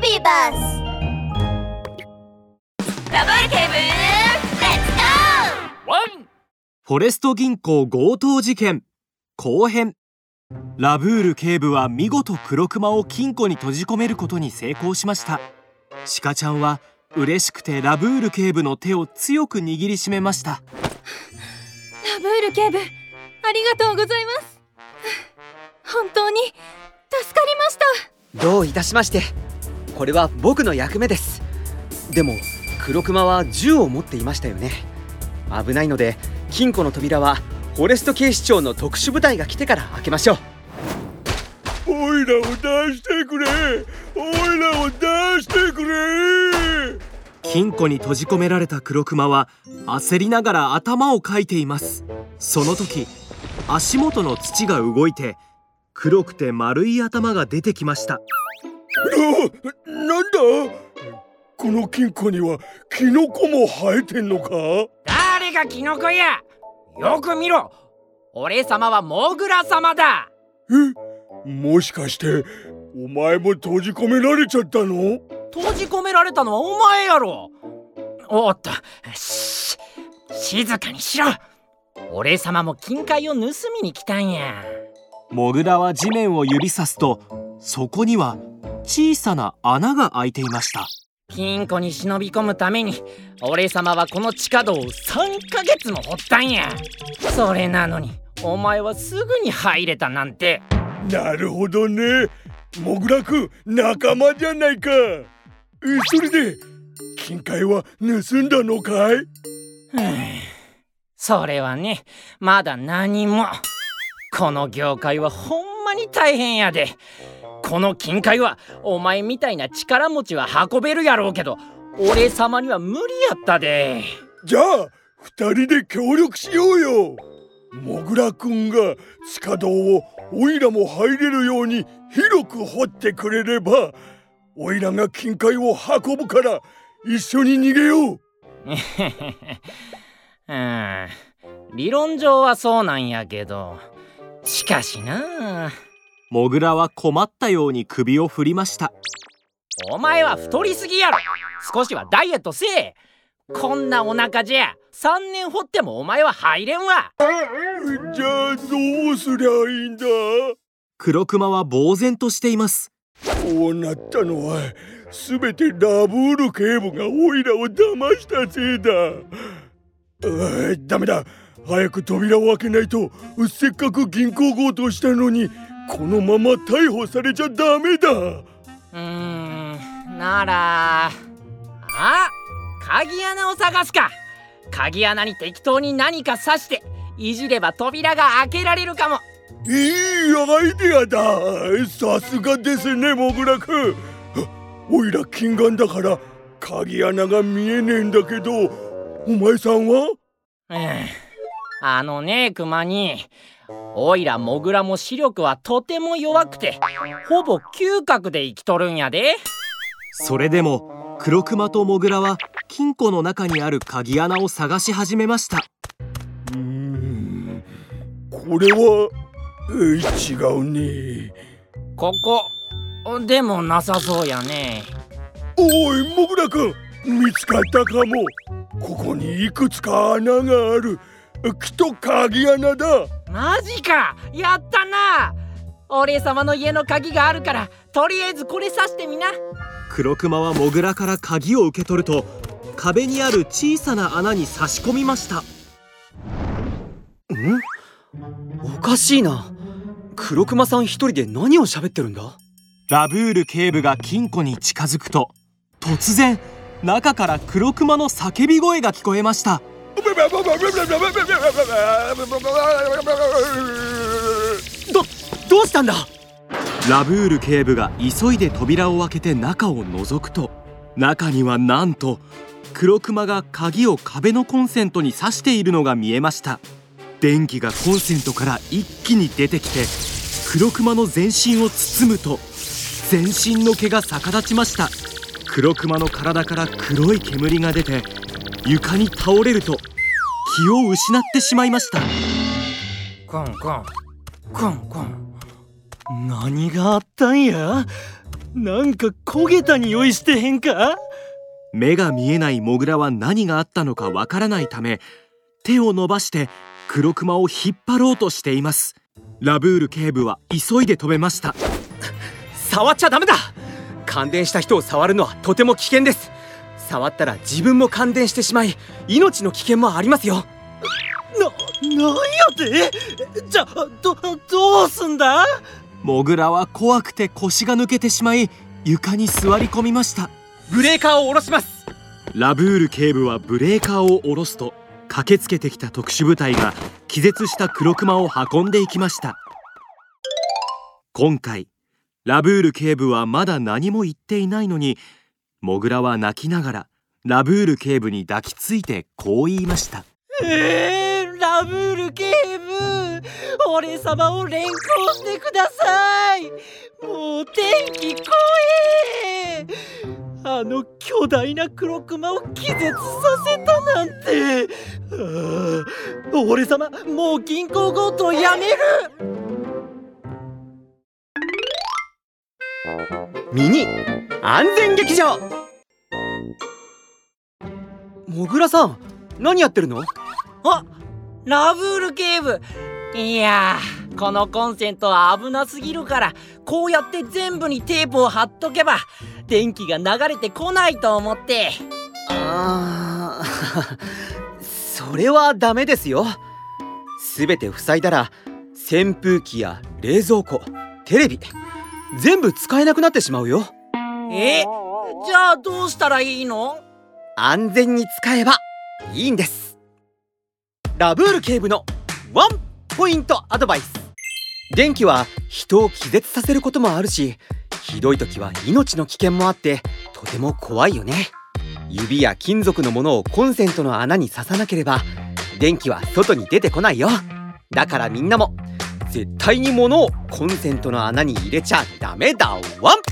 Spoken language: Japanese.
ビーバスダブルケーブル Let's go ワンフォレスト銀行強盗事件。後編。ラブール警部は見事黒熊を金庫に閉じ込めることに成功しました。シカちゃんは嬉しくてラブール警部の手を強く握りしめました。ラブール警部ありがとうございます。本当に助かりました。どういたしましてこれは僕の役目です。でも黒熊は銃を持っていましたよね。危ないので金庫の扉はフォレスト警視庁の特殊部隊が来てから開けましょう。おいらを出してくれ。おいらを出してくれ。金庫に閉じ込められた黒熊は焦りながら頭をかいています。その時足元の土が動いて黒くて丸い頭が出てきましたななんだ？この金庫にはキノコも生えてんのか？誰がキノコや？よく見ろ。俺様はモグラ様だ。え？もしかしてお前も閉じ込められちゃったの？閉じ込められたのはお前やろ。おっと。し静かにしろ。俺様も金塊を盗みに来たんや。モグラは地面を指さすとそこには小さな穴が開いていました。金庫に忍び込むために俺様はこの地下道を3ヶ月も掘ったんや。それなのにお前はすぐに入れたなんて。なるほどね。モグラ君仲間じゃないか。えそれで金塊は盗んだのかい？それはねまだ何も。この業界はほんまに大変やでこの金塊はお前みたいな力持ちは運べるやろうけど俺様には無理やったで。じゃあ二人で協力しようよ。モグラ君が地下道をオイラも入れるように広く掘ってくれればオイラが金塊を運ぶから一緒に逃げよう。うん。理論上はそうなんやけど。しかしなモグラは困ったように首を振りました。お前は太りすぎやろ。少しはダイエットせえ。こんなお腹じゃ3年掘ってもお前は入れんわ。じゃあどうすりゃいいんだ？黒熊は呆然としています。こうなったのは全てラブール警部がオイラを騙したせいだ。あダメだ。早く扉を開けないとせっかく銀行強盗したのにこのまま逮捕されちゃダメだ。うーんならあ鍵穴を探すか。鍵穴に適当に何か刺していじれば扉が開けられるかも。いいアイデアだ。さすがですねモグラ君おいら金眼だから鍵穴が見えねえんだけどお前さんは？うんあのねクマに。おいらモグラも視力はとても弱くてほぼ嗅覚で生きとるんやで。それでも黒熊とモグラは金庫の中にある鍵穴を探し始めました。うーんこれはえ違うね。ここでもなさそうやね。おいモグラ君見つかったかも。ここにいくつか穴があるきっと鍵穴だ。マジか。やったな。俺様の家の鍵があるからとりあえずこれ刺してみな。黒熊はモグラから鍵を受け取ると壁にある小さな穴に差し込みました。ん？おかしいな。黒熊さん一人で何を喋ってるんだ？ラブール警部が金庫に近づくと突然中から黒熊の叫び声が聞こえましたどどうしたんだ？ラブール警部が急いで扉を開けて中を覗くと中にはなんと黒熊が鍵を壁のコンセントに挿しているのが見えました。電気がコンセントから一気に出てきて黒熊の全身を包むと全身の毛が逆立ちました。黒熊の体から黒い煙が出て床に倒れると気を失ってしまいました。コンコン。コンコン。何があったんや？なんか焦げた匂いしてへんか？目が見えないモグラは何があったのかわからないため手を伸ばして黒クマを引っ張ろうとしています。ラブール警部は急いで止めました。触っちゃダメだ！感電した人を触るのはとても危険です触ったら自分も感電してしまい命の危険もありますよ。な、なんやて？じゃ、ど、どうすんだ？モグラは怖くて腰が抜けてしまい床に座り込みました。ブレーカーを下ろします。ラブール警部はブレーカーを下ろすと駆けつけてきた特殊部隊が気絶した黒クマを運んでいきました。今回ラブール警部はまだ何も言っていないのにモグラは泣きながらラブール警部に抱きついてこう言いました。えー、ラブール警部俺様を連行してください。もう天気怖え。あの巨大な黒クマを気絶させたなんて。ああ俺様もう銀行強盗やめる。ミニ安全劇場。もぐらさん何やってるの？あラブール警部。いやーこのコンセントは危なすぎるからこうやって全部にテープを貼っとけば電気が流れてこないと思って。あーそれはダメですよ。すべて塞いだら扇風機や冷蔵庫テレビ全部使えなくなってしまうよえじゃあどうしたらいいの？安全に使えばいいんです。ラブール警部のワンポイントアドバイス。電気は人を気絶させることもあるしひどい時は命の危険もあってとても怖いよね。指や金属のものをコンセントの穴に刺さなければ電気は外に出てこないよ。だからみんなも絶対に物をコンセントの穴に入れちゃダメだ。ワン